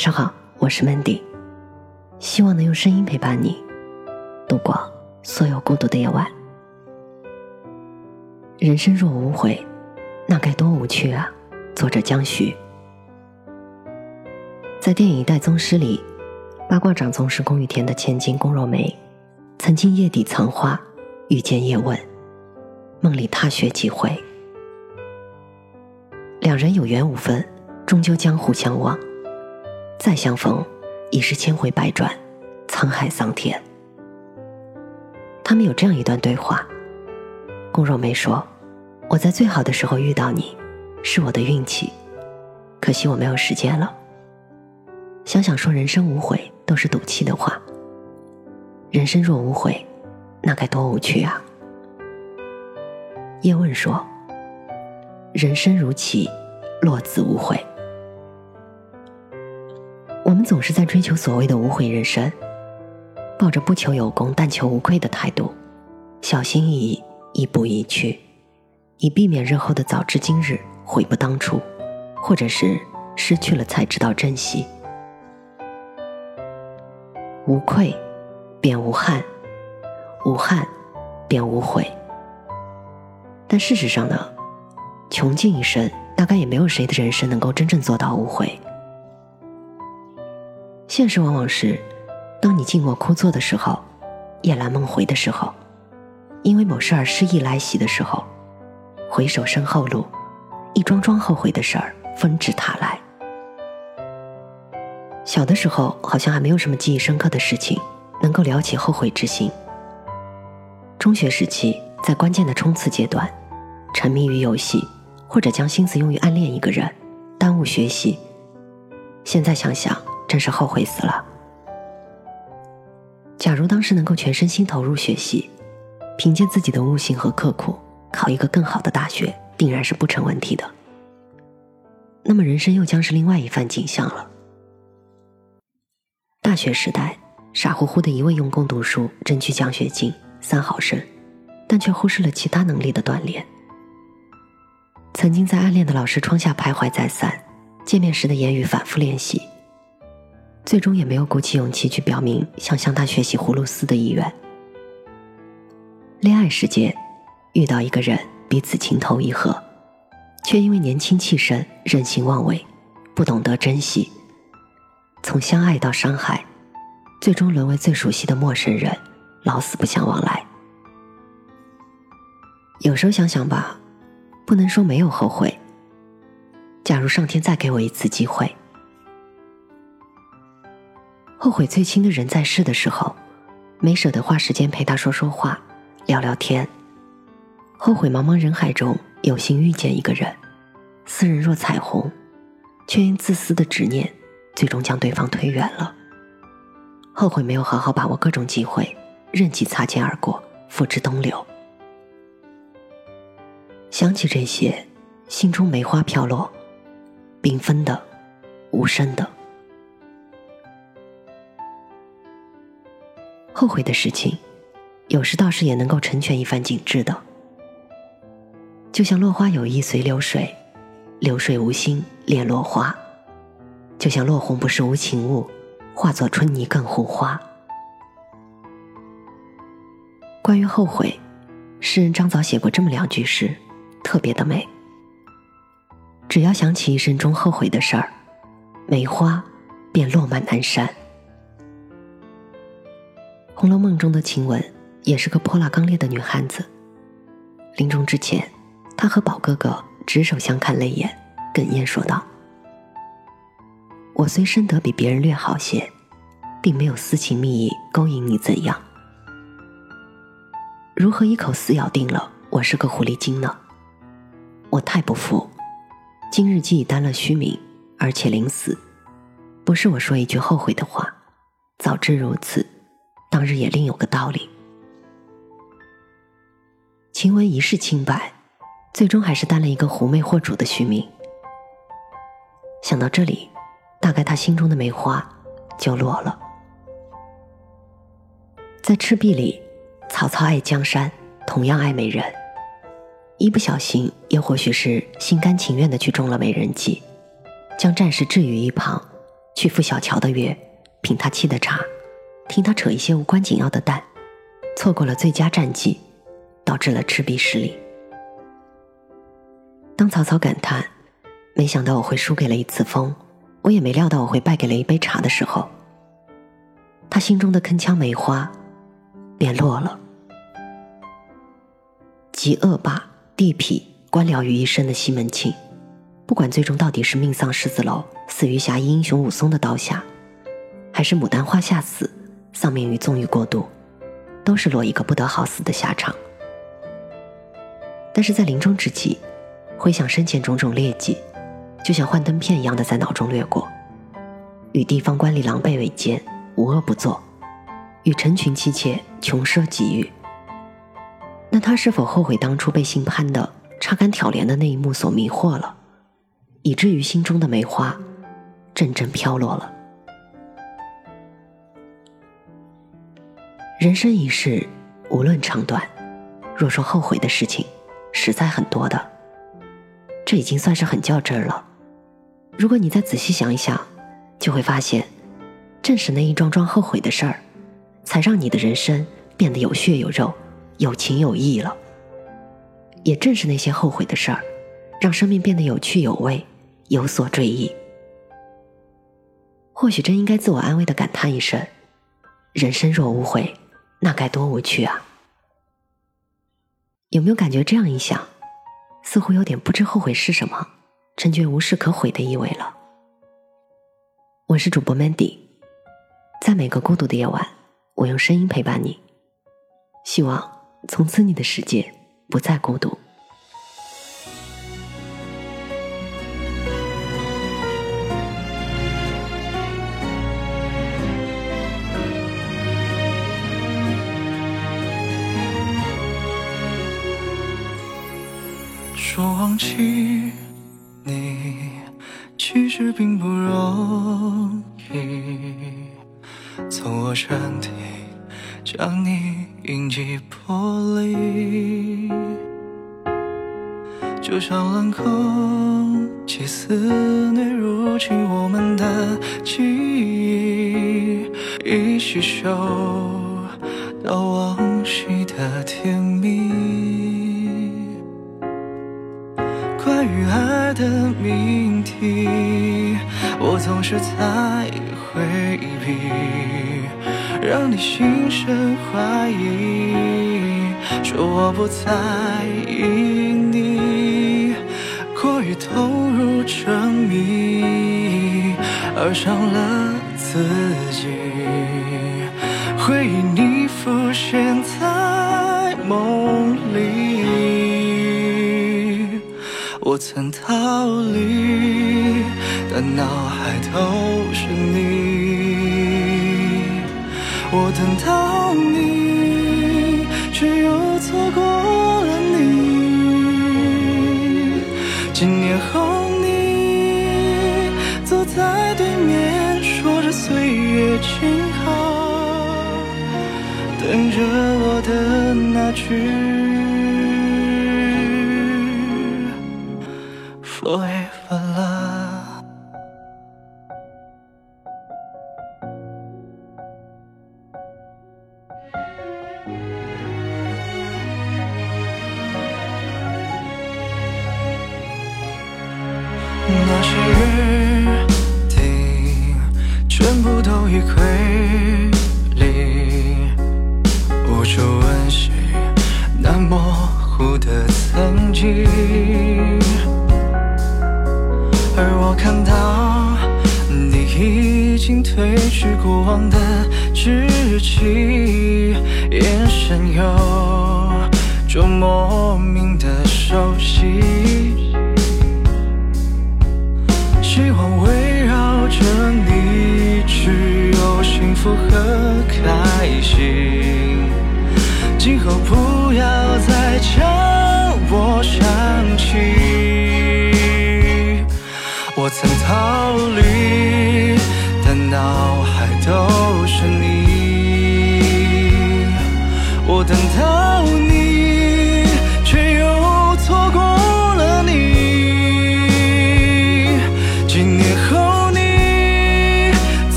晚上好，我是 Mandy，希望能用声音陪伴你度过所有孤独的夜晚。人生若无悔，那该多无趣啊！作者江徐。在电影《一代宗师》里，八卦掌宗师宫羽田的千金宫若梅，曾经夜底藏花遇见叶问，梦里踏雪几回，两人有缘无分，终究江湖相忘。再相逢，已是千回百转，沧海桑田。他们有这样一段对话：宫若梅说：“我在最好的时候遇到你，是我的运气，可惜我没有时间了。想想说人生无悔，都是赌气的话。人生若无悔，那该多无趣啊！”叶问说：“人生如棋，落子无悔。”我们总是在追求所谓的无悔人生，抱着不求有功但求无愧的态度，小心翼翼，一步一趋，以避免日后的早知今日悔不当初，或者是失去了才知道珍惜。无愧，便无憾；无憾，便无悔。但事实上呢，穷尽一生，大概也没有谁的人生能够真正做到无悔。现实往往是，当你静默枯坐的时候，夜阑梦回的时候，因为某事而失意来袭的时候，回首身后路，一桩桩后悔的事儿纷至沓来。小的时候好像还没有什么记忆深刻的事情能够撩起后悔之心。中学时期在关键的冲刺阶段，沉迷于游戏，或者将心思用于暗恋一个人，耽误学习。现在想想。真是后悔死了。假如当时能够全身心投入学习，凭借自己的悟性和刻苦，考一个更好的大学，定然是不成问题的。那么人生又将是另外一番景象了。大学时代，傻乎乎的一味用功读书，争取奖学金，三好生，但却忽视了其他能力的锻炼。曾经在暗恋的老师窗下徘徊再三，见面时的言语反复练习。最终也没有鼓起勇气去表明想向他学习葫芦丝的意愿。恋爱时节，遇到一个人，彼此情投意合，却因为年轻气盛、任性妄为，不懂得珍惜，从相爱到伤害，最终沦为最熟悉的陌生人，老死不相往来。有时候想想吧，不能说没有后悔。假如上天再给我一次机会。后悔最亲的人在世的时候，没舍得花时间陪他说说话、聊聊天。后悔茫茫人海中有幸遇见一个人，似人若彩虹，却因自私的执念，最终将对方推远了。后悔没有好好把握各种机会，任其擦肩而过，付之东流。想起这些，心中梅花飘落，缤纷的，无声的。后悔的事情，有时倒是也能够成全一番景致的。就像落花有意随流水，流水无心恋落花；就像落红不是无情物，化作春泥更护花。关于后悔，诗人张枣写过这么两句诗，特别的美。只要想起一生中后悔的事儿，梅花便落满南山。《红楼梦》中的晴雯也是个泼辣刚烈的女汉子。临终之前，她和宝哥哥执手相看泪眼，哽咽说道：“我虽生得比别人略好些，并没有私情蜜意勾引你怎样？如何一口死咬定了我是个狐狸精呢？我太不服！今日既已担了虚名，而且临死，不是我说一句后悔的话，早知如此。”当日也另有个道理。晴雯一世清白，最终还是担了一个狐媚惑主的虚名。想到这里，大概他心中的梅花就落了。在赤壁里，曹操爱江山，同样爱美人，一不小心，又或许是心甘情愿的去中了美人计，将战事置于一旁，去赴小乔的约，品他沏的茶，听他扯一些无关紧要的淡，错过了最佳战绩，导致了赤壁失利。当曹操感叹“没想到我会输给了一次风，我也没料到我会败给了一杯茶”的时候，他心中的铿锵梅花便落了。集恶霸、地痞、官僚于一身的西门庆，不管最终到底是命丧狮子楼，死于侠义英雄武松的刀下，还是牡丹花下死，丧命于纵欲过度，都是落一个不得好死的下场。但是在临终之际，回想生前种种劣迹，就像幻灯片一样的在脑中掠过：与地方官吏狼狈为奸，无恶不作；与成群妻妾穷奢极欲。那他是否后悔当初被姓潘的插杆挑帘的那一幕所迷惑了，以至于心中的梅花阵阵飘落了？人生一世，无论长短，若说后悔的事情，实在很多的。这已经算是很较真了。如果你再仔细想一想，就会发现，正是那一桩桩后悔的事儿，才让你的人生变得有血有肉。有情有义了，也正是那些后悔的事儿，让生命变得有趣有味，有所追忆。或许真应该自我安慰的感叹一声：人生若无悔，那该多无趣啊！有没有感觉这样一想，似乎有点不知后悔是什么，真觉无事可悔的意味了？我是主播 Mandy，在每个孤独的夜晚，我用声音陪伴你，希望。从此，你的世界不再孤独。说忘记你，其实并不容易。从我身体。将你印记玻璃，就像冷空气肆虐入侵我们的记忆，一起嗅到往昔的天关于爱的命题，我总是在回避。让你心生怀疑，说我不在意你，过于投入沉迷，而伤了自己。回忆你浮现在梦我曾逃离，但脑海都是你。我等到你，却又错过了你。几年后，你坐在对面，说着岁月静好，等着我的那句。所以分了，那些约定全部都已亏。是过往的知己，眼神有种莫名的熟悉。希望围绕着你，只有幸福和开心。今后不要再叫我想起。我曾逃离，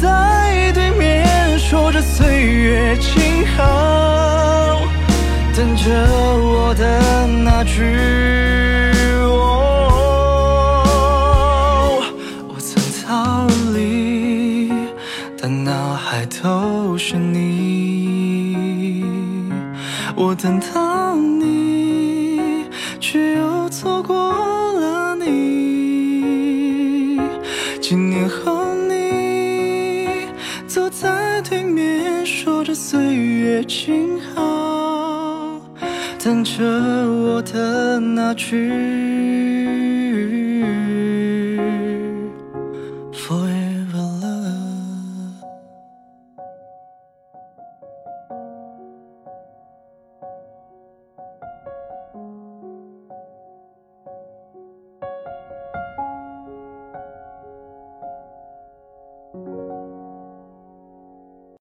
在对面说着岁月静好，等着我的那句哦。我曾逃离，但脑海都是你。我等到你，却又错过岁月静好，等着我的那句。